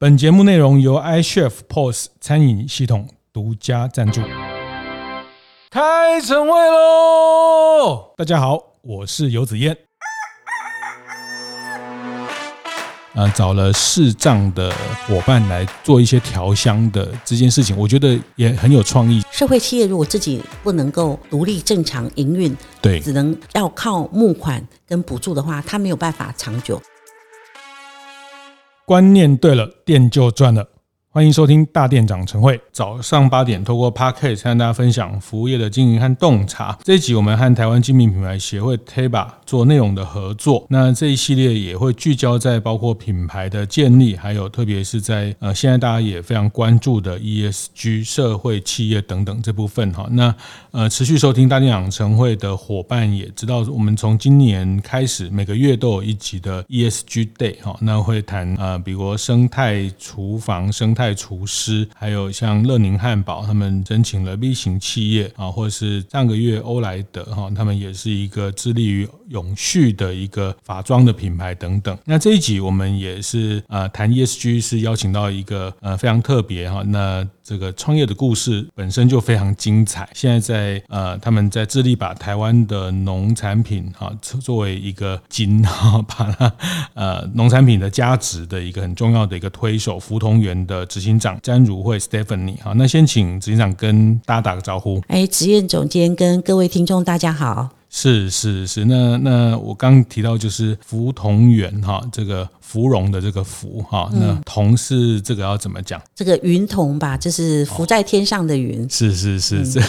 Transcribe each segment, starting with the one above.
本节目内容由 iChef POS 餐饮系统独家赞助。开晨会喽！大家好，我是游子燕。呃，找了视障的伙伴来做一些调香的这件事情，我觉得也很有创意。社会企业如果自己不能够独立正常营运，对，只能要靠募款跟补助的话，它没有办法长久。观念对了，店就赚了。欢迎收听大店长晨会，早上八点，透过 Podcast 跟大家分享服务业的经营和洞察。这一集我们和台湾精品品牌协会 TEBA 做内容的合作。那这一系列也会聚焦在包括品牌的建立，还有特别是在呃现在大家也非常关注的 ESG 社会企业等等这部分哈。那呃持续收听大店长晨会的伙伴也知道，我们从今年开始每个月都有一集的 ESG Day 哈，那会谈呃比如生态厨房、生态厨师，还有像乐宁汉堡，他们申请了 V 型企业啊，或者是上个月欧莱德哈，他们也是一个致力于永续的一个法装的品牌等等。那这一集我们也是呃谈 ESG，是邀请到一个呃非常特别哈，那这个创业的故事本身就非常精彩。现在在呃他们在致力把台湾的农产品哈作为一个金哈，把它呃农产品的价值的一个很重要的一个推手，福同源的执行长詹如慧 Stephanie，好，那先请执行长跟大家打个招呼。哎，执业总监跟各位听众大家好。是是是，那那我刚提到就是福同源哈，这个。芙蓉的这个福哈，那同是这个要怎么讲？这个云同吧，就是浮在天上的云。哦、是是是，这、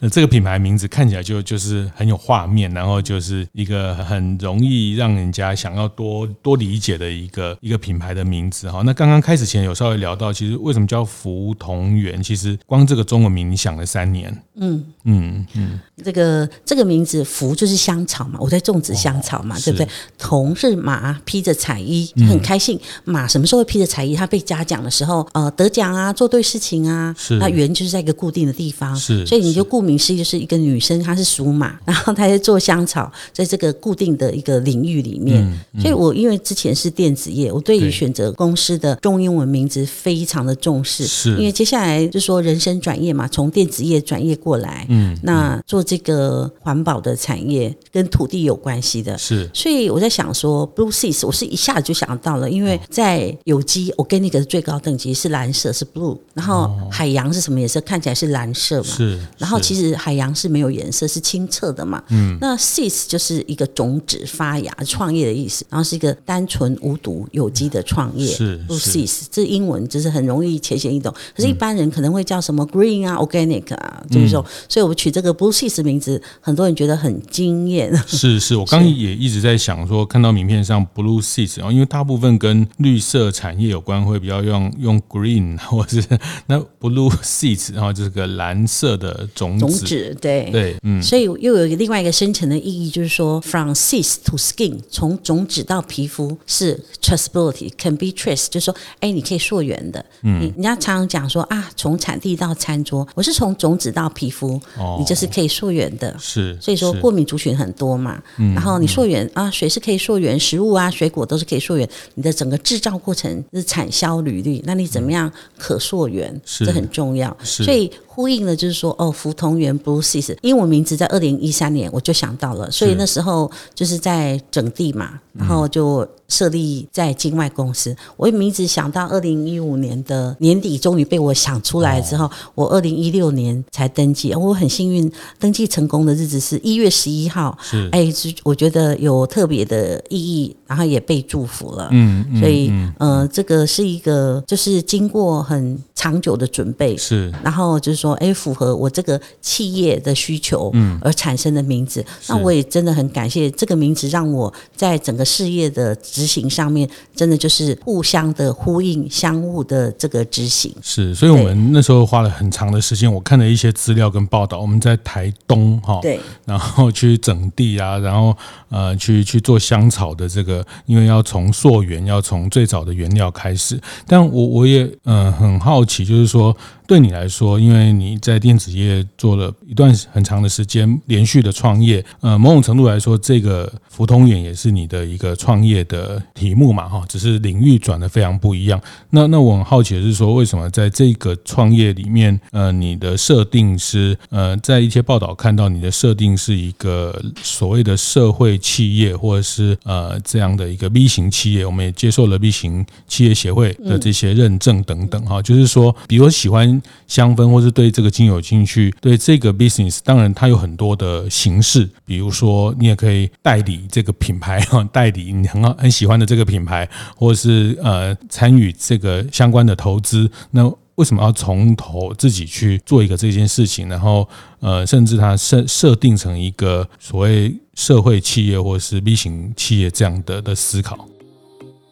嗯、这个品牌名字看起来就就是很有画面，然后就是一个很容易让人家想要多多理解的一个一个品牌的名字哈。那刚刚开始前有稍微聊到，其实为什么叫福同源？其实光这个中文名你想了三年。嗯嗯嗯，这个这个名字福就是香草嘛，我在种植香草嘛，哦、对不对？同是马披着彩衣。很开心，马什么时候会披着彩衣？他被嘉奖的时候，呃，得奖啊，做对事情啊。是，那圆就是在一个固定的地方。是，所以你就顾名思义，就是一个女生，她是属马，然后她在做香草，在这个固定的一个领域里面。嗯嗯、所以我因为之前是电子业，我对于选择公司的中英文名字非常的重视。是，因为接下来就说人生转业嘛，从电子业转业过来，嗯，那做这个环保的产业跟土地有关系的。是，所以我在想说，Blue Seas，我是一下子就想。到了，因为在有机 organic 的最高等级是蓝色，是 blue，然后海洋是什么颜色？看起来是蓝色嘛。是。然后其实海洋是没有颜色，是清澈的嘛。嗯。那 seeds 就是一个种子发芽、创业的意思，然后是一个单纯无毒有机的创业。是。blue seeds 这英文就是很容易浅显易懂，可是一般人可能会叫什么 green 啊、organic 啊，就是说，所以我们取这个 blue seeds 名字，很多人觉得很惊艳。是是，我刚刚也一直在想说，看到名片上 blue seeds，然后因为大部分跟绿色产业有关，会比较用用 green 或者是那 blue seeds，然后就是个蓝色的种子。种子对对，嗯，所以又有另外一个深层的意义，就是说 from seeds to skin，从种子到皮肤是 traceability，can be traced，就是说，哎，你可以溯源的。嗯，人家常常讲说啊，从产地到餐桌，我是从种子到皮肤，哦，你就是可以溯源的。是，所以说过敏族群很多嘛，嗯，然后你溯源啊，水是可以溯源，食物啊，水果都是可以溯源。你的整个制造过程是产销履历，那你怎么样可溯源？这很重要。所以呼应了，就是说，哦，福同源 Blue Seeds 英文名字在二零一三年我就想到了，所以那时候就是在整地嘛，然后就。设立在境外公司，我名字想到二零一五年的年底，终于被我想出来之后，我二零一六年才登记。我很幸运，登记成功的日子是一月十一号。是，哎，我觉得有特别的意义，然后也被祝福了。嗯，所以，呃，这个是一个，就是经过很长久的准备。是，然后就是说，哎，符合我这个企业的需求，嗯，而产生的名字。那我也真的很感谢这个名字，让我在整个事业的。执行上面真的就是互相的呼应，相互的这个执行是，所以我们那时候花了很长的时间。我看了一些资料跟报道，我们在台东哈，对，然后去整地啊，然后呃，去去做香草的这个，因为要从溯源，要从最早的原料开始。但我我也嗯、呃、很好奇。也，就是说对你来说，因为你在电子业做了一段很长的时间，连续的创业，呃，某种程度来说，这个福通远也是你的一个创业的题目嘛，哈，只是领域转的非常不一样。那那我很好奇的是说，为什么在这个创业里面，呃，你的设定是，呃，在一些报道看到你的设定是一个所谓的社会企业，或者是呃这样的一个 B 型企业，我们也接受了 B 型企业协会的这些认证等等哈，就是说，比如喜欢香氛，或是对这个精油有兴趣，对这个 business，当然它有很多的形式，比如说你也可以代理这个品牌哈，代理你很好很喜欢的这个品牌，或者是呃参与这个相关的投资，那为什么要从头自己去做一个这件事情，然后呃甚至它设设定成一个所谓社会企业或是 B 型企业这样的的思考？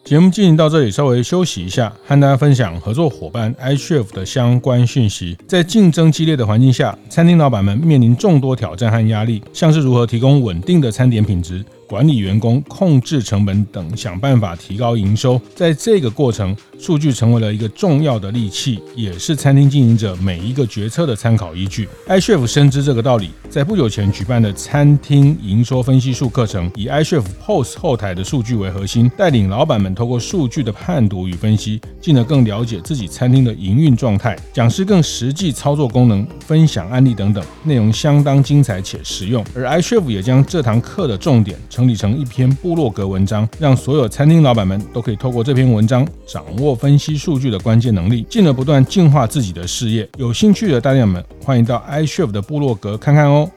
节目进行到这里，稍微休息一下，和大家分享合作伙伴 iCHEF 的相关讯息。在竞争激烈的环境下，餐厅老板们面临众多挑战和压力，像是如何提供稳定的餐点品质。管理员工、控制成本等，想办法提高营收。在这个过程，数据成为了一个重要的利器，也是餐厅经营者每一个决策的参考依据。iCHEF 深知这个道理，在不久前举办的餐厅营收分析术课程，以 iCHEF POS 后台的数据为核心，带领老板们透过数据的判读与分析，进而更了解自己餐厅的营运状态。讲师更实际操作功能、分享案例等等，内容相当精彩且实用。而 iCHEF 也将这堂课的重点成。整理成一篇部落格文章，让所有餐厅老板们都可以透过这篇文章掌握分析数据的关键能力，进而不断进化自己的事业。有兴趣的大家们，欢迎到 iCHEF 的部落格看看哦。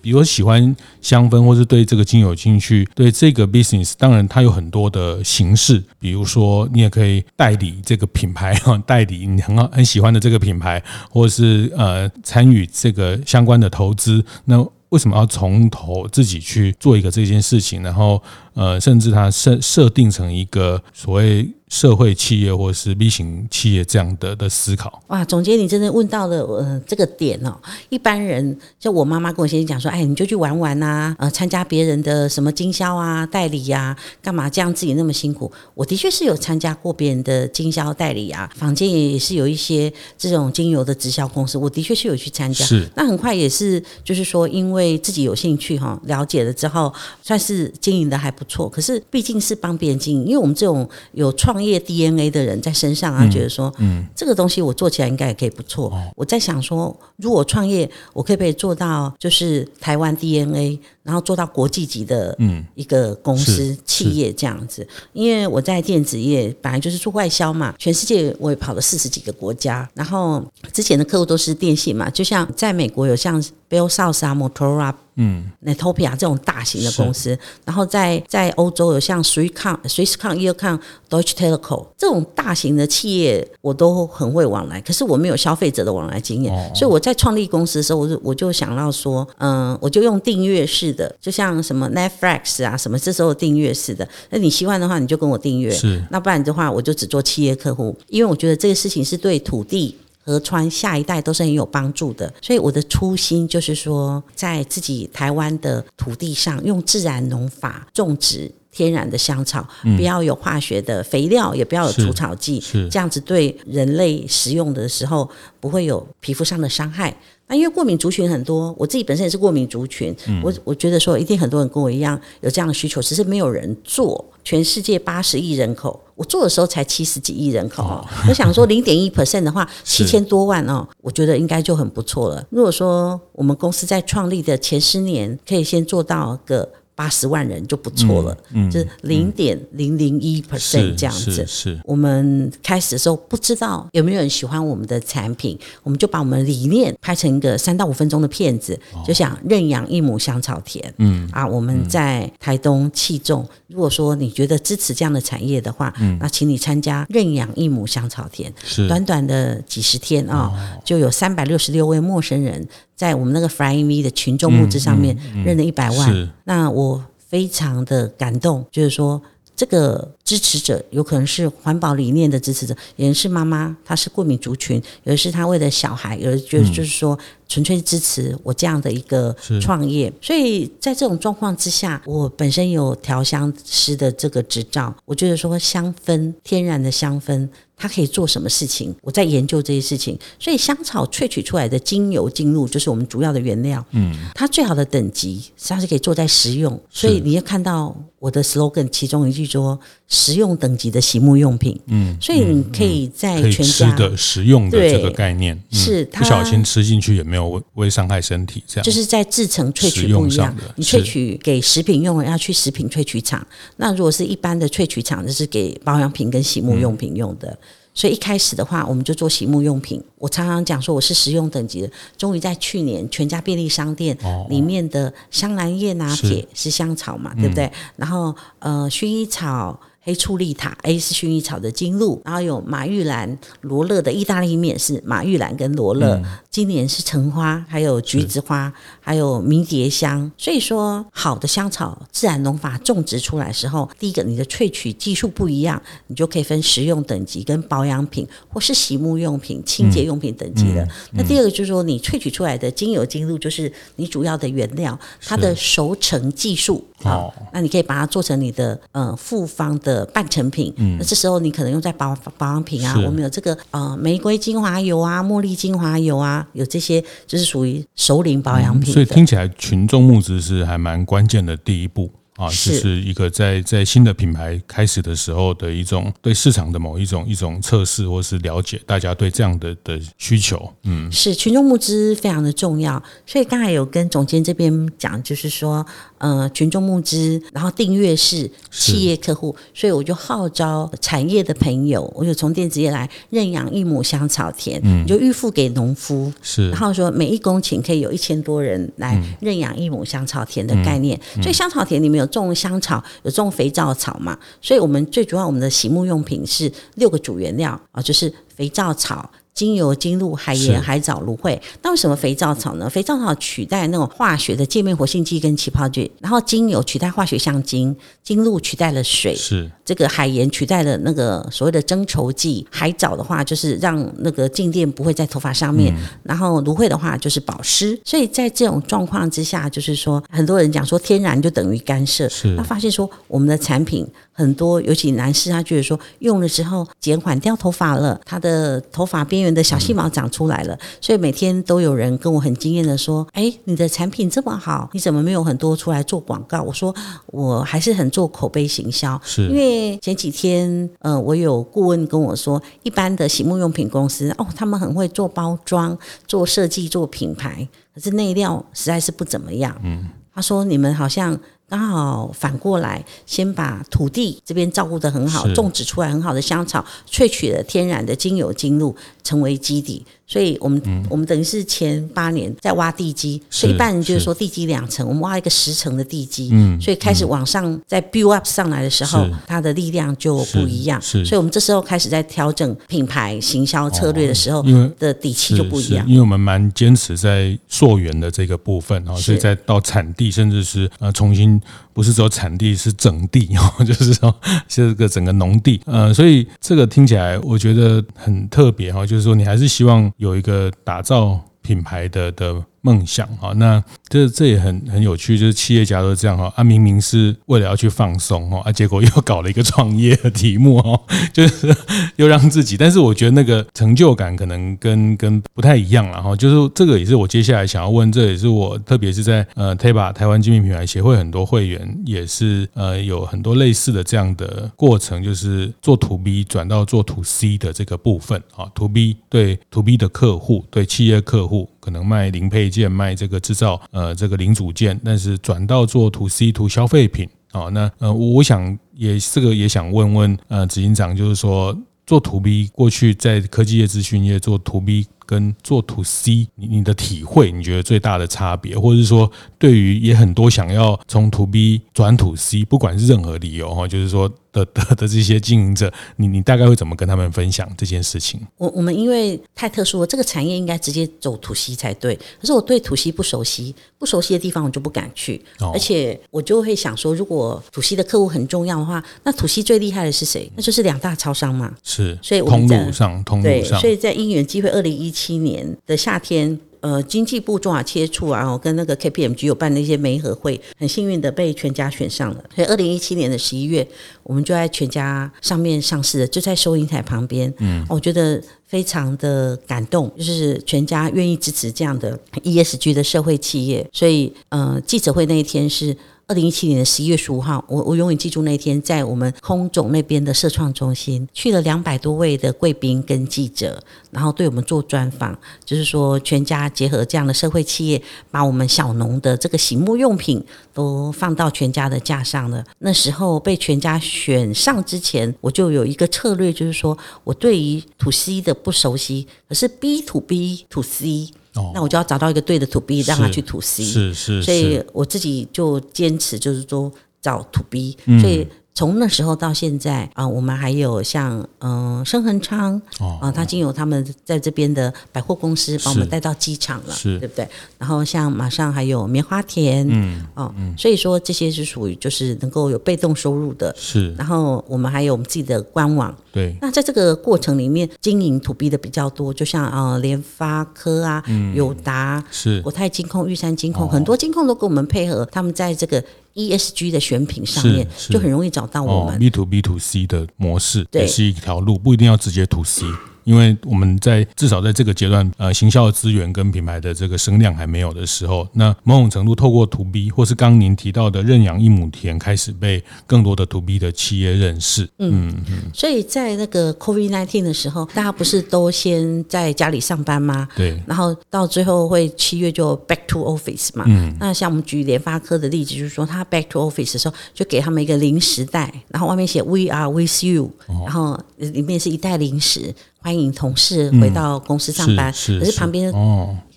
比如喜欢香氛，或是对这个精油有兴趣，对这个 business，当然它有很多的形式。比如说，你也可以代理这个品牌，哈，代理你很好很喜欢的这个品牌，或者是呃参与这个相关的投资。那为什么要从头自己去做一个这件事情，然后呃，甚至他设设定成一个所谓。社会企业或是 B 型企业这样的的思考。哇，总监，你真的问到了呃这个点哦。一般人就我妈妈跟我先生讲说，哎，你就去玩玩呐，呃，参加别人的什么经销啊、代理呀、啊，干嘛这样自己那么辛苦？我的确是有参加过别人的经销代理啊，坊间也是有一些这种精油的直销公司，我的确是有去参加。是，那很快也是就是说，因为自己有兴趣哈，了解了之后，算是经营的还不错。可是毕竟是帮别人经营，因为我们这种有创创业 DNA 的人在身上啊，觉得说，嗯，这个东西我做起来应该也可以不错。我在想说，如果创业，我可不可以做到就是台湾 DNA，然后做到国际级的，嗯，一个公司企业这样子。因为我在电子业本来就是做外销嘛，全世界我也跑了四十几个国家，然后之前的客户都是电信嘛，就像在美国有像 Bell South 啊、Motorola。嗯，Netopia 这种大型的公司，然后在在欧洲有像 Swisscom、Swisscom、Eircom、Deutsche Telekom 这种大型的企业，我都很会往来。可是我没有消费者的往来经验，哦、所以我在创立公司的时候，我就我就想到说，嗯，我就用订阅式的，就像什么 Netflix 啊，什么这时候订阅式的。那你习惯的话，你就跟我订阅；是，那不然的话，我就只做企业客户，因为我觉得这个事情是对土地。河川下一代都是很有帮助的，所以我的初心就是说，在自己台湾的土地上，用自然农法种植天然的香草，不要有化学的肥料，也不要有除草剂，这样子对人类食用的时候不会有皮肤上的伤害。那因为过敏族群很多，我自己本身也是过敏族群，嗯、我我觉得说一定很多人跟我一样有这样的需求，只是没有人做。全世界八十亿人口，我做的时候才七十几亿人口，哦、我想说零点一 percent 的话，七千多万哦，我觉得应该就很不错了。如果说我们公司在创立的前十年可以先做到个。八十万人就不错了，嗯嗯、就是零点零零一 percent 这样子。是，是是我们开始的时候不知道有没有人喜欢我们的产品，我们就把我们理念拍成一个三到五分钟的片子，哦、就想认养一亩香草田。嗯啊，我们在台东气种。如果说你觉得支持这样的产业的话，嗯、那请你参加认养一亩香草田。是短短的几十天啊，哦、就有三百六十六位陌生人。在我们那个 Flying V 的群众募资上面认了一百万，那我非常的感动，就是说这个支持者有可能是环保理念的支持者，有人是妈妈，她是过敏族群，有的是她为了小孩，有的就就是说纯粹支持我这样的一个创业。所以在这种状况之下，我本身有调香师的这个执照，我觉得说香氛天然的香氛。它可以做什么事情？我在研究这些事情。所以香草萃取出来的精油精露就是我们主要的原料。嗯，它最好的等级它是可以做在食用。所以你要看到我的 slogan 其中一句说食用等级的洗沐用品。嗯，所以你可以在全家的食用的这个概念是它不小心吃进去也没有会伤害身体。这样就是在制成萃取不一样。你萃取给食品用的要去食品萃取厂，那如果是一般的萃取厂，就是给保养品跟洗沐用品用的。所以一开始的话，我们就做洗沐用品。我常常讲说我是实用等级的。终于在去年，全家便利商店里面的香兰叶拿铁是香草嘛，对不对？然后呃，薰衣草。黑醋栗塔，A 是薰衣草的精露，然后有马玉兰罗勒的意大利面是马玉兰跟罗勒，嗯、今年是橙花，还有橘子花，还有迷迭香。所以说，好的香草自然农法种植出来的时候，第一个你的萃取技术不一样，你就可以分食用等级跟保养品或是洗沐用品、清洁用品等级的。嗯嗯嗯、那第二个就是说，你萃取出来的精油精露就是你主要的原料，它的熟成技术好，那你可以把它做成你的呃复方的。半成品，嗯，那这时候你可能用在保保养品啊，我们有这个呃玫瑰精华油啊、茉莉精华油啊，有这些就是属于熟龄保养品，嗯。所以听起来群众募资是还蛮关键的第一步。啊，这是一个在在新的品牌开始的时候的一种对市场的某一种一种测试，或是了解大家对这样的的需求。嗯，是群众募资非常的重要。所以刚才有跟总监这边讲，就是说，呃，群众募资，然后订阅式企业客户，所以我就号召产业的朋友，我就从电子业来认养一亩香草田，嗯，就预付给农夫，是，然后说每一公顷可以有一千多人来认养一亩香草田的概念。所以香草田里面有。种香草有种肥皂草嘛，所以我们最主要我们的洗沐用品是六个主原料啊，就是肥皂草。精油、精露、海盐、海藻、芦荟。那为什么肥皂草呢？肥皂草取代那种化学的界面活性剂跟起泡剂，然后精油取代化学香精，精露取代了水，是这个海盐取代了那个所谓的增稠剂，海藻的话就是让那个静电不会在头发上面，嗯、然后芦荟的话就是保湿。所以在这种状况之下，就是说很多人讲说天然就等于干涉，是他发现说我们的产品很多，尤其男士他觉得说用了之后减缓掉头发了，他的头发边缘。的小细毛长出来了，所以每天都有人跟我很惊艳的说：“哎，你的产品这么好，你怎么没有很多出来做广告？”我说：“我还是很做口碑行销，是因为前几天，呃，我有顾问跟我说，一般的洗沐用品公司哦，他们很会做包装、做设计、做品牌，可是内料实在是不怎么样。”嗯，他说：“你们好像。”刚好反过来，先把土地这边照顾得很好，种植出来很好的香草，萃取了天然的精油精露，成为基底。所以我们、嗯、我们等于是前八年在挖地基，是所以一般人就是说地基两层，我们挖一个十层的地基，嗯，所以开始往上在 build up 上来的时候，它的力量就不一样。是，所以我们这时候开始在调整品牌行销策略的时候，因为的底气就不一样。因为我们蛮坚持在溯源的这个部分啊，所以再到产地，甚至是呃重新不是说产地，是整地 哦，就是说是个整个农地，呃，所以这个听起来我觉得很特别哈，就是说你还是希望。有一个打造品牌的的梦想哈，那这这也很很有趣，就是企业家都这样哈，啊明明是为了要去放松哈，啊结果又搞了一个创业的题目哈，就是又让自己，但是我觉得那个成就感可能跟跟不太一样了哈，就是这个也是我接下来想要问，这也是我特别是在呃 t a b a 台湾精品品牌协会很多会员也是呃有很多类似的这样的过程，就是做 To B 转到做 To C 的这个部分啊，To B 对 To B 的客户对企业客户。可能卖零配件，卖这个制造，呃，这个零组件，但是转到做 to C to 消费品，啊，那呃，我想也这个也想问问，呃，执行长，就是说做 to B 过去在科技业、资讯业做 to B 跟做 to C，你你的体会，你觉得最大的差别，或者是说对于也很多想要从 to B 转 to C，不管是任何理由哈，就是说。的的的这些经营者，你你大概会怎么跟他们分享这件事情？我我们因为太特殊了，这个产业应该直接走土 C 才对。可是我对土 C 不熟悉，不熟悉的地方我就不敢去。哦、而且我就会想说，如果土 C 的客户很重要的话，那土 C 最厉害的是谁？那就是两大超商嘛。是，所以我们通路上，通路上，对，所以在因缘机会，二零一七年的夏天。呃经济部中华企业处啊，我跟那个 KPMG 有办的一些媒合会，很幸运的被全家选上了。所以二零一七年的十一月，我们就在全家上面上市了，就在收银台旁边。嗯，我觉得非常的感动，就是全家愿意支持这样的 ESG 的社会企业。所以，呃，记者会那一天是。二零一七年的十一月十五号，我我永远记住那天，在我们空总那边的社创中心，去了两百多位的贵宾跟记者，然后对我们做专访，就是说全家结合这样的社会企业，把我们小农的这个洗沐用品都放到全家的架上了。那时候被全家选上之前，我就有一个策略，就是说我对于 To C 的不熟悉，可是 B to B to C。那我就要找到一个对的 to B，让他去 to C，是是，是，所以我自己就坚持就是说找 to B，所以。从那时候到现在啊，我们还有像嗯，生恒昌啊，他经由他们在这边的百货公司把我们带到机场了，是对不对？然后像马上还有棉花田，嗯哦，所以说这些是属于就是能够有被动收入的，是。然后我们还有我们自己的官网，对。那在这个过程里面，经营 to B 的比较多，就像啊联发科啊、友达是国泰金控、玉山金控，很多金控都跟我们配合，他们在这个。ESG 的选品上面就很容易找到我们。B to B to C 的模式也是一条路，不一定要直接 to C。因为我们在至少在这个阶段，呃，行销的资源跟品牌的这个声量还没有的时候，那某种程度透过 To B 或是刚刚您提到的认养一亩田，开始被更多的 To B 的企业认识。嗯嗯。所以在那个 COVID nineteen 的时候，大家不是都先在家里上班吗？对。然后到最后会七月就 Back to Office 嘛。嗯。那像我们举联发科的例子，就是说他 Back to Office 的时候，就给他们一个零食袋，然后外面写 We are with you，然后里面是一袋零食。欢迎同事回到公司上班，可是旁边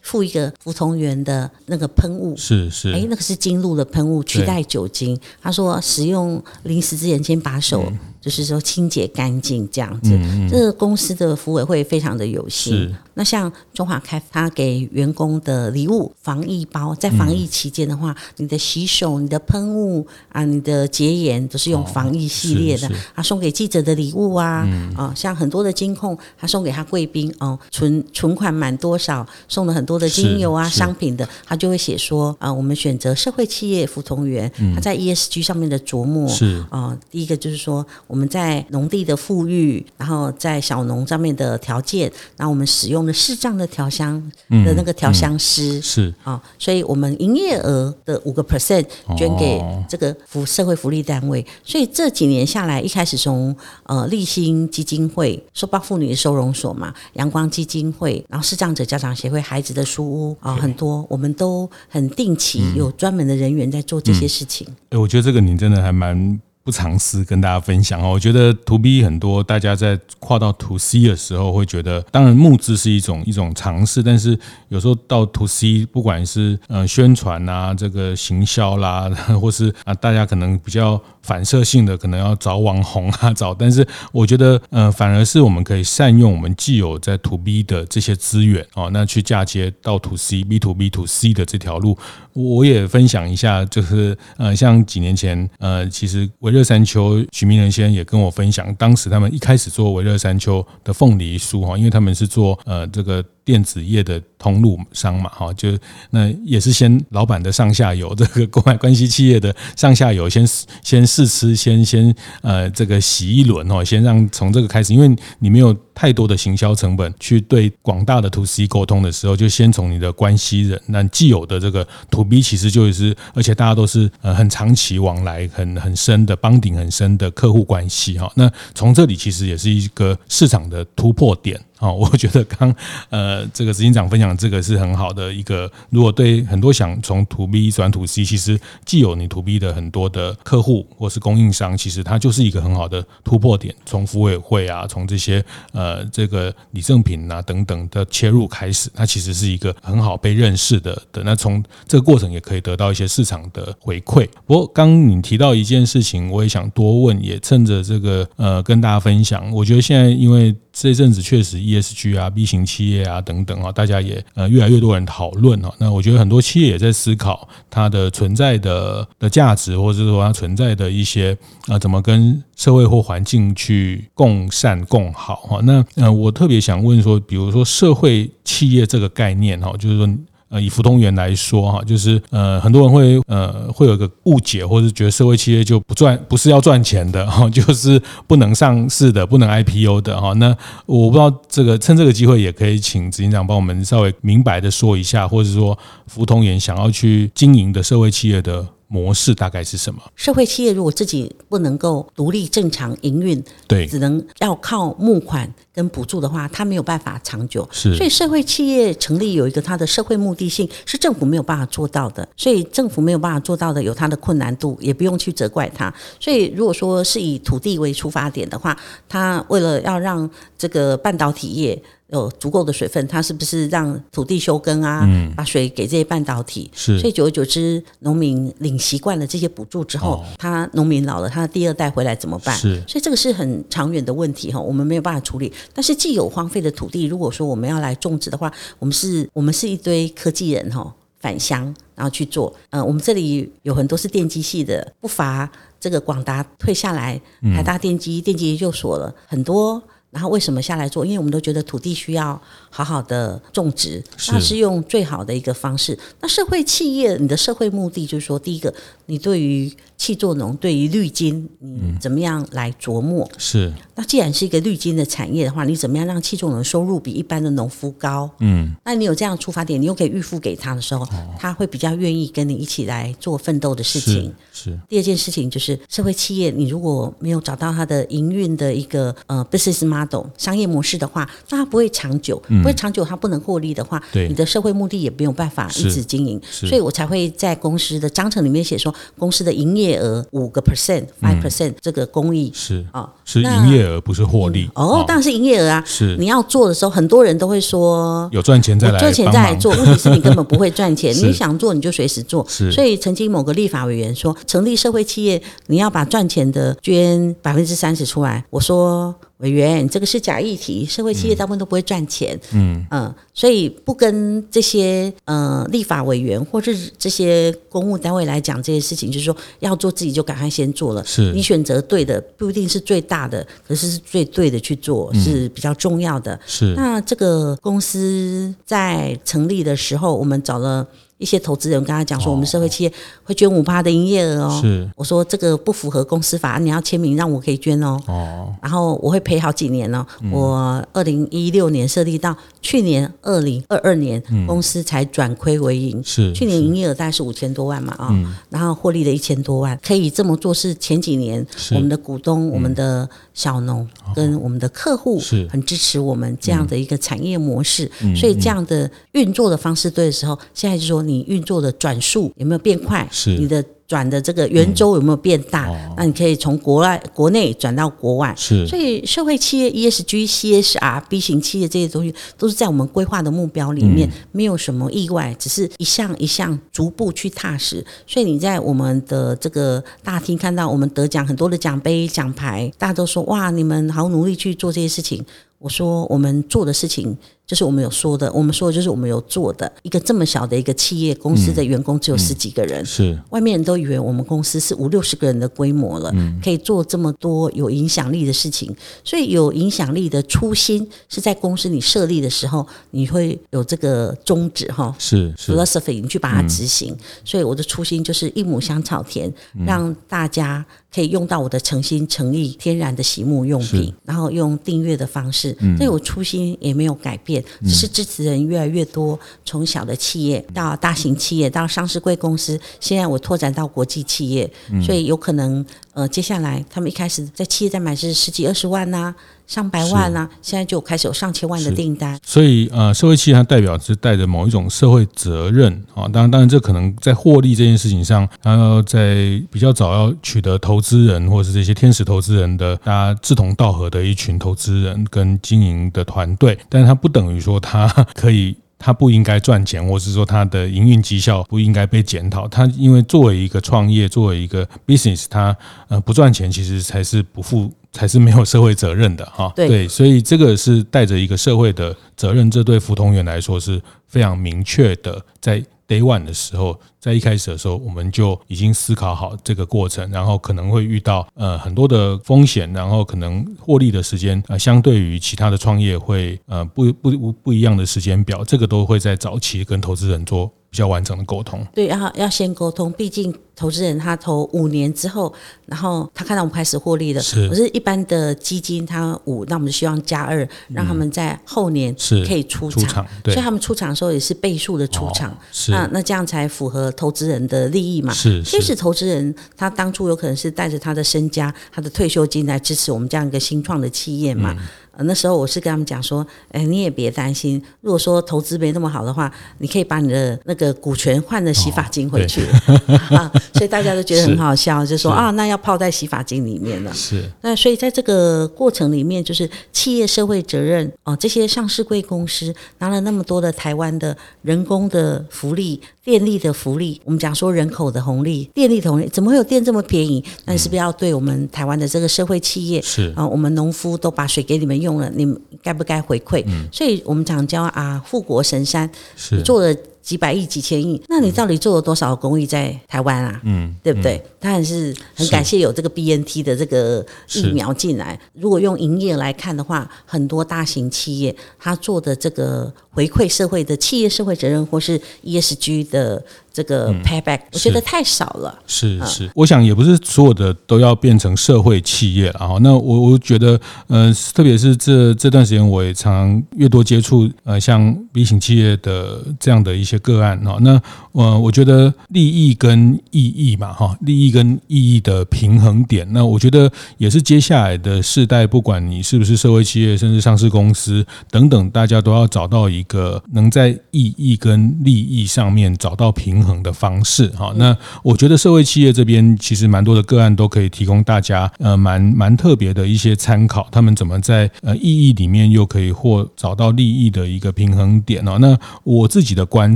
附一个服从员的那个喷雾，是是，哎，那个是金露的喷雾，取代酒精。他说使用临时之前先把手。嗯就是说清洁干净这样子，嗯嗯、这个公司的福委会非常的有心。那像中华开发给员工的礼物防疫包，在防疫期间的话，嗯、你的洗手、你的喷雾啊、你的洁颜都是用防疫系列的。他送给记者的礼物啊，嗯、啊，像很多的金控，他送给他贵宾哦，存存款满多少，送了很多的精油啊、商品的，他就会写说啊，我们选择社会企业福同源，他在 ESG 上面的琢磨是啊，第一个就是说。我们在农地的富裕，然后在小农上面的条件，然后我们使用的视障的调香的那个调香师、嗯嗯、是啊、哦，所以我们营业额的五个 percent 捐给这个福社会福利单位。所以这几年下来，一开始从呃立新基金会、受暴妇女的收容所嘛、阳光基金会，然后视障者家长协会、孩子的书屋啊、哦，很多我们都很定期有专门的人员在做这些事情。哎、我觉得这个您真的还蛮。不藏私跟大家分享哦，我觉得 To B 很多，大家在跨到 To C 的时候会觉得，当然募资是一种一种尝试，但是有时候到 To C，不管是呃宣传啊，这个行销啦，或是啊大家可能比较反射性的，可能要找网红啊 找，但是我觉得呃反而是我们可以善用我们既有在 To B 的这些资源哦，那去嫁接到 To C B to B to C 的这条路，我也分享一下，就是呃像几年前呃其实我。维热山丘，许明仁先生也跟我分享，当时他们一开始做维热山丘的凤梨酥哈，因为他们是做呃这个。电子业的通路商嘛，哈，就那也是先老板的上下游，这个购买关系企业的上下游先先试吃，先先呃这个洗一轮哦，先让从这个开始，因为你没有太多的行销成本去对广大的 To C 沟通的时候，就先从你的关系人，那既有的这个 To B 其实就是，而且大家都是呃很长期往来很很深的帮顶很深的客户关系哈，那从这里其实也是一个市场的突破点。哦，我觉得刚呃，这个执行长分享这个是很好的一个。如果对很多想从 To B 转 To C，其实既有你 To B 的很多的客户或是供应商，其实它就是一个很好的突破点。从福委会啊，从这些呃这个礼赠品啊等等的切入开始，它其实是一个很好被认识的的。那从这个过程也可以得到一些市场的回馈。不过刚你提到一件事情，我也想多问，也趁着这个呃跟大家分享。我觉得现在因为这一阵子确实 ESG 啊、B 型企业啊等等啊，大家也呃越来越多人讨论啊。那我觉得很多企业也在思考它的存在的的价值，或者是说它存在的一些啊怎么跟社会或环境去共善共好哈。那呃我特别想问说，比如说社会企业这个概念哈，就是说。呃，以福通源来说哈，就是呃，很多人会呃会有个误解，或者是觉得社会企业就不赚，不是要赚钱的哈，就是不能上市的，不能 IPO 的哈。那我不知道这个趁这个机会，也可以请执行长帮我们稍微明白的说一下，或者说福通源想要去经营的社会企业的。模式大概是什么？社会企业如果自己不能够独立正常营运，对，只能要靠募款跟补助的话，它没有办法长久。是，所以社会企业成立有一个它的社会目的性，是政府没有办法做到的。所以政府没有办法做到的，有它的困难度，也不用去责怪它。所以如果说是以土地为出发点的话，它为了要让这个半导体业。有足够的水分，它是不是让土地休耕啊？嗯，把水给这些半导体。是，所以久而久之，农民领习惯了这些补助之后，哦、他农民老了，他的第二代回来怎么办？是，所以这个是很长远的问题哈，我们没有办法处理。但是既有荒废的土地，如果说我们要来种植的话，我们是，我们是一堆科技人哈，返乡然后去做。呃，我们这里有很多是电机系的，不乏这个广达退下来，台大电机、嗯、电机研究所了很多。然后为什么下来做？因为我们都觉得土地需要好好的种植，那是用最好的一个方式。那社会企业，你的社会目的就是说，第一个，你对于气作农，对于绿金，你怎么样来琢磨？是。那既然是一个绿金的产业的话，你怎么样让气作农收入比一般的农夫高？嗯。那你有这样出发点，你又可以预付给他的时候，他会比较愿意跟你一起来做奋斗的事情。是。第二件事情就是社会企业，你如果没有找到它的营运的一个呃 business model。商业模式的话，那它不会长久，不会长久，它不能获利的话，对，你的社会目的也没有办法一直经营，所以我才会在公司的章程里面写说，公司的营业额五个 percent，five percent 这个公益是。啊，是营业额不是获利。哦，当然是营业额啊，是。你要做的时候，很多人都会说有赚钱再来赚钱再来做，问题是你根本不会赚钱，你想做你就随时做，所以曾经某个立法委员说，成立社会企业你要把赚钱的捐百分之三十出来，我说。委员，这个是假议题，社会企业大部分都不会赚钱。嗯。嗯，所以不跟这些呃立法委员或者是这些公务单位来讲这些事情，就是说要做自己就赶快先做了。是你选择对的，不一定是最大的，可是是最对的去做是比较重要的。是那这个公司在成立的时候，我们找了。一些投资人跟他讲说，我们社会企业会捐五趴的营业额哦。是，我说这个不符合公司法，你要签名让我可以捐哦。哦。然后我会赔好几年哦。我二零一六年设立到去年二零二二年，公司才转亏为盈。是。去年营业额大概是五千多万嘛啊，然后获利了一千多万。可以这么做是前几年我们的股东、我们的小农跟我们的客户是很支持我们这样的一个产业模式，所以这样的运作的方式对的时候，现在就说。你运作的转速有没有变快？是你的转的这个圆周有没有变大？嗯哦、那你可以从国外、国内转到国外。是，所以社会企业 ESG、CSR、B 型企业这些东西都是在我们规划的目标里面，嗯、没有什么意外，只是一项一项逐步去踏实。所以你在我们的这个大厅看到我们得奖很多的奖杯、奖牌，大家都说哇，你们好努力去做这些事情。我说我们做的事情就是我们有说的，我们说的就是我们有做的。一个这么小的一个企业公司的员工只有十几个人，嗯嗯、是外面人都以为我们公司是五六十个人的规模了，嗯、可以做这么多有影响力的事情。所以有影响力的初心是在公司你设立的时候，你会有这个宗旨哈，是 philosophy，你去把它执行。嗯、所以我的初心就是一亩香草田，嗯、让大家可以用到我的诚心诚意天然的洗沐用品，然后用订阅的方式。所以我初心也没有改变，只是支持人越来越多，从小的企业到大型企业到上市贵公司，现在我拓展到国际企业，所以有可能呃，接下来他们一开始在企业在买是十几二十万呐、啊。上百万啊，现在就开始有上千万的订单。所以呃，社会企业它代表是带着某一种社会责任啊。当然，当然这可能在获利这件事情上，然后在比较早要取得投资人或者是这些天使投资人的大家志同道合的一群投资人跟经营的团队，但是它不等于说它 可以。它不应该赚钱，或是说他的营运绩效不应该被检讨。他因为作为一个创业，作为一个 business，他呃不赚钱，其实才是不负，才是没有社会责任的哈。对，对，所以这个是带着一个社会的责任，这对福同源来说是非常明确的，在。Day one 的时候，在一开始的时候，我们就已经思考好这个过程，然后可能会遇到呃很多的风险，然后可能获利的时间呃相对于其他的创业会呃不不不不一样的时间表，这个都会在早期跟投资人做。比较完整的沟通，对，要要先沟通。毕竟投资人他投五年之后，然后他看到我们开始获利了。是，可是一般的基金，他五，那我们就希望加二，让他们在后年是可以出场。所以他们出场的时候也是倍数的出场。哦、是。那那这样才符合投资人的利益嘛？是。其实投资人他当初有可能是带着他的身家、他的退休金来支持我们这样一个新创的企业嘛。嗯那时候我是跟他们讲说，哎，你也别担心，如果说投资没那么好的话，你可以把你的那个股权换了洗发精回去，哦 啊，所以大家都觉得很好笑，就说啊，那要泡在洗发精里面了。是。那所以在这个过程里面，就是企业社会责任哦，这些上市贵公司拿了那么多的台湾的人工的福利。电力的福利，我们讲说人口的红利，电力的红利，怎么会有电这么便宜？那是不是要对我们台湾的这个社会企业是啊？我们农夫都把水给你们用了，你们该不该回馈？嗯，所以我们讲叫啊，护国神山是做了。几百亿、几千亿，那你到底做了多少公益在台湾啊？嗯，对不对？当然是很感谢有这个 BNT 的这个疫苗进来。如果用营业来看的话，很多大型企业他做的这个回馈社会的企业社会责任或是 ESG 的。这个 payback，嗯，我觉得太少了。是是，我想也不是所有的都要变成社会企业了哈。那我我觉得，呃，特别是这这段时间，我也常常越多接触呃像 B 型企业的这样的一些个案哈。那呃，我觉得利益跟意义嘛哈，利益跟意义的平衡点，那我觉得也是接下来的世代，不管你是不是社会企业，甚至上市公司等等，大家都要找到一个能在意义跟利益上面找到平衡。平衡的方式哈，那我觉得社会企业这边其实蛮多的个案都可以提供大家呃蛮蛮特别的一些参考，他们怎么在呃意义里面又可以或找到利益的一个平衡点哦。那我自己的观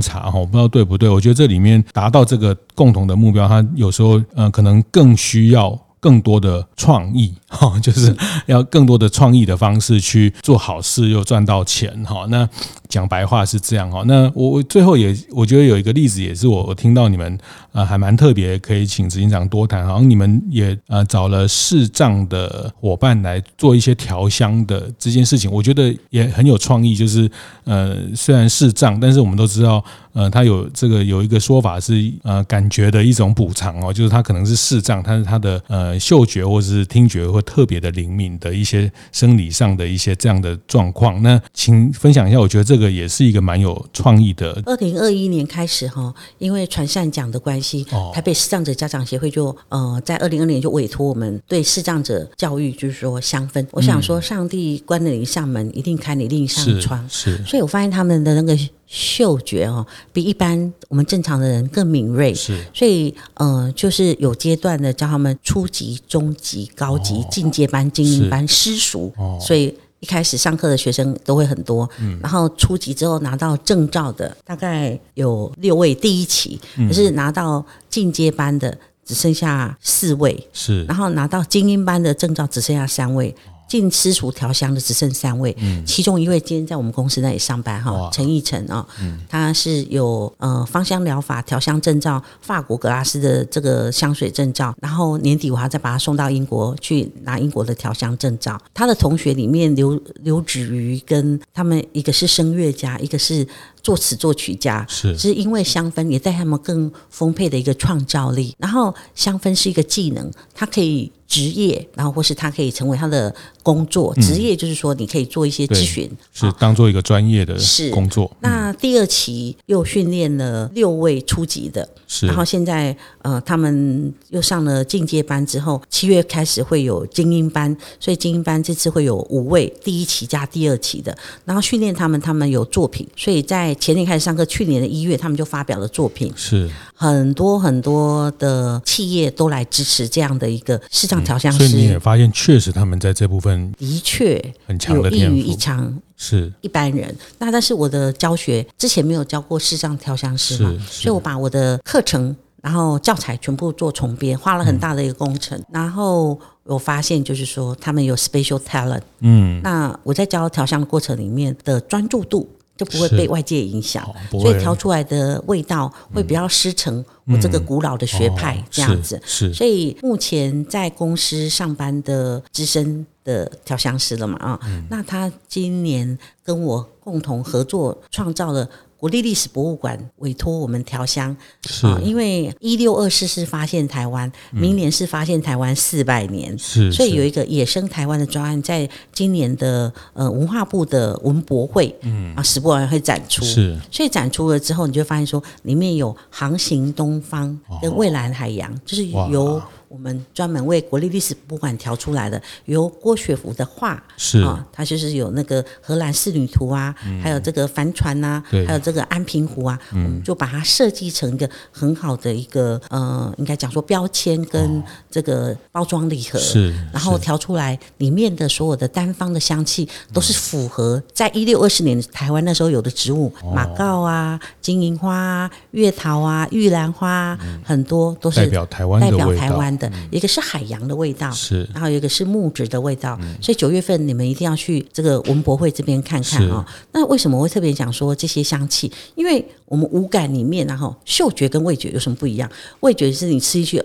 察哈，我不知道对不对，我觉得这里面达到这个共同的目标，它有时候呃可能更需要更多的创意 哈，就是要更多的创意的方式去做好事又赚到钱哈。那讲白话是这样哈，那我我最后也我觉得有一个例子也是我我听到你们啊还蛮特别，可以请执行长多谈。好像你们也呃找了视障的伙伴来做一些调香的这件事情，我觉得也很有创意。就是呃虽然视障，但是我们都知道呃他有这个有一个说法是呃感觉的一种补偿哦，就是他可能是视障，但是他的呃嗅觉或者是听觉会特别的灵敏的一些生理上的一些这样的状况。那请分享一下，我觉得这个。这个也是一个蛮有创意的。二零二一年开始哈，因为传善奖的关系，台北视障者家长协会就呃在二零二零年就委托我们对视障者教育，就是说香氛。我想说，上帝关了你一扇门，一定开你另一扇窗。是，所以我发现他们的那个嗅觉哦，比一般我们正常的人更敏锐。是，所以呃，就是有阶段的教他们初级、中级、高级、进阶班、精英班、私塾。所以。一开始上课的学生都会很多，嗯，然后初级之后拿到证照的大概有六位，第一期，可是拿到进阶班的只剩下四位，是，然后拿到精英班的证照只剩下三位。进私塾调香的只剩三位，嗯，其中一位今天在我们公司那里上班哈，陈奕晨啊，嗯，他是有呃芳香疗法调香证照，法国格拉斯的这个香水证照，然后年底我还要再把他送到英国去拿英国的调香证照。他的同学里面刘刘子瑜跟他们一个是声乐家，一个是作词作曲家，是，是因为香氛也带他们更丰沛的一个创造力。然后香氛是一个技能，它可以。职业，然后或是他可以成为他的工作。职业就是说，你可以做一些咨询，是当做一个专业的工作。那第二期又训练了六位初级的，是。然后现在呃，他们又上了进阶班之后，七月开始会有精英班，所以精英班这次会有五位，第一期加第二期的，然后训练他们，他们有作品，所以在前年开始上课，去年的一月他们就发表了作品，是。很多很多的企业都来支持这样的一个视障。上调香师，所以你也发现，确实他们在这部分的确很强的天赋，有异于一场是一般人。那但是我的教学之前没有教过视障调香师嘛，所以我把我的课程然后教材全部做重编，花了很大的一个工程。嗯、然后我发现就是说，他们有 special talent，嗯，那我在教调香的过程里面的专注度。就不会被外界影响，所以调出来的味道会比较师承我这个古老的学派这样子。是，所以目前在公司上班的资深的调香师了嘛啊，那他今年跟我共同合作创造了。国立历史博物馆委托我们调香，是。啊，因为一六二四是发现台湾，明年是发现台湾四百年，是，所以有一个野生台湾的专案，在今年的呃文化部的文博会，嗯。啊，史博馆会展出，是，所以展出了之后，你就发现说里面有航行东方跟蔚蓝海洋，就是由。我们专门为国立历史博物馆调出来的，由郭雪芙的画是。啊，它就是有那个荷兰仕女图啊，嗯、还有这个帆船呐、啊，还有这个安平湖啊，嗯、我们就把它设计成一个很好的一个呃，应该讲说标签跟这个包装礼盒，是、哦，然后调出来里面的所有的单方的香气都是符合在一六二四年台湾那时候有的植物，哦、马告啊、金银花啊、月桃啊、玉兰花，嗯、很多都是代表台湾代表台湾。的一个是海洋的味道，是，然后一个是木质的味道，所以九月份你们一定要去这个文博会这边看看啊。那为什么我会特别讲说这些香气？因为我们五感里面，然后嗅觉跟味觉有什么不一样？味觉是你吃进去，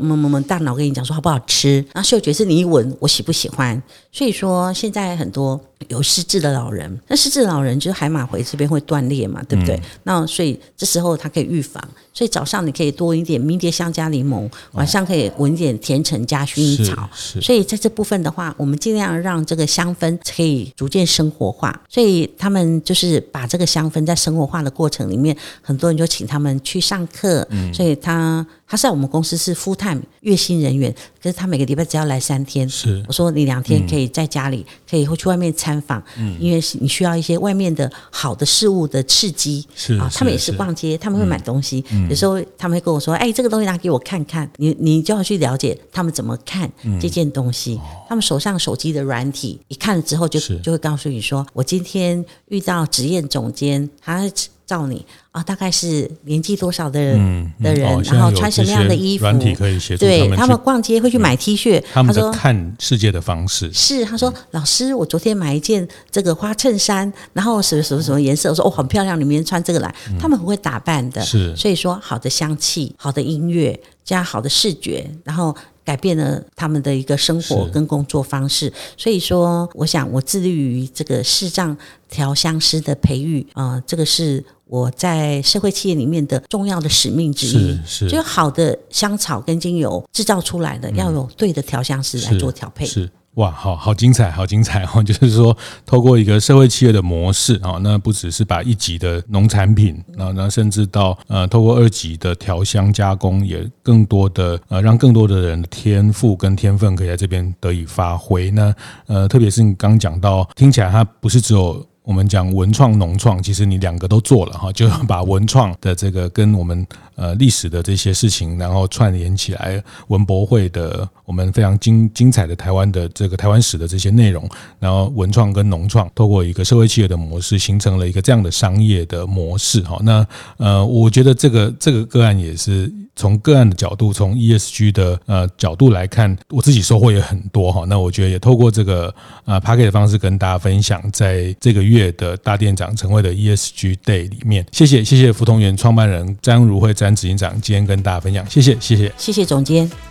大脑跟你讲说好不好吃，然后嗅觉是你一闻我喜不喜欢。所以说现在很多。有失智的老人，那失智的老人就是海马回这边会断裂嘛，对不对？嗯、那所以这时候它可以预防，所以早上你可以多一点迷迭香加柠檬，晚上可以闻一点甜橙加薰衣草。所以在这部分的话，我们尽量让这个香氛可以逐渐生活化。所以他们就是把这个香氛在生活化的过程里面，很多人就请他们去上课。嗯、所以他。他在我们公司是 full time 月薪人员，可是他每个礼拜只要来三天。是，我说你两天可以在家里，嗯、可以会去外面参访，嗯，因为你需要一些外面的好的事物的刺激。是啊，他们也是逛街，他们会买东西。嗯、有时候他们会跟我说：“哎，这个东西拿给我看看。”你你就要去了解他们怎么看这件东西。嗯、他们手上手机的软体一看了之后就，就就会告诉你说：“我今天遇到职业总监，他。”照你啊，大概是年纪多少的人、嗯嗯、的人，哦、然后穿什么样的衣服？软体可以协助他们。对，他们逛街会去买 T 恤。他们说看世界的方式是，他说、嗯、老师，我昨天买一件这个花衬衫，然后什么什么什么颜色？我说哦，很漂亮，你明天穿这个来。嗯、他们很会打扮的，是。所以说，好的香气、好的音乐加好的视觉，然后。改变了他们的一个生活跟工作方式，所以说，我想我致力于这个视障调香师的培育啊、呃，这个是我在社会企业里面的重要的使命之一。是，是就好的香草跟精油制造出来的，嗯、要有对的调香师来做调配。是。是哇，好好精彩，好精彩 哦！就是说，透过一个社会企业的模式啊，那不只是把一级的农产品，那那甚至到呃，透过二级的调香加工，也更多的呃，让更多的人的天赋跟天分可以在这边得以发挥。那呃，特别是你刚讲到，听起来它不是只有。我们讲文创、农创，其实你两个都做了哈，就把文创的这个跟我们呃历史的这些事情，然后串联起来，文博会的我们非常精精彩的台湾的这个台湾史的这些内容，然后文创跟农创透过一个社会企业的模式，形成了一个这样的商业的模式哈。那呃，我觉得这个这个个案也是。从个案的角度，从 ESG 的呃角度来看，我自己收获也很多哈。那我觉得也透过这个呃 p a c k e t 的方式跟大家分享，在这个月的大店长晨会的 ESG Day 里面，谢谢谢谢福同源创办人詹如慧詹执行长今天跟大家分享，谢谢谢谢谢谢总监。